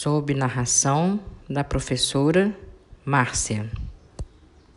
sob narração da professora Márcia.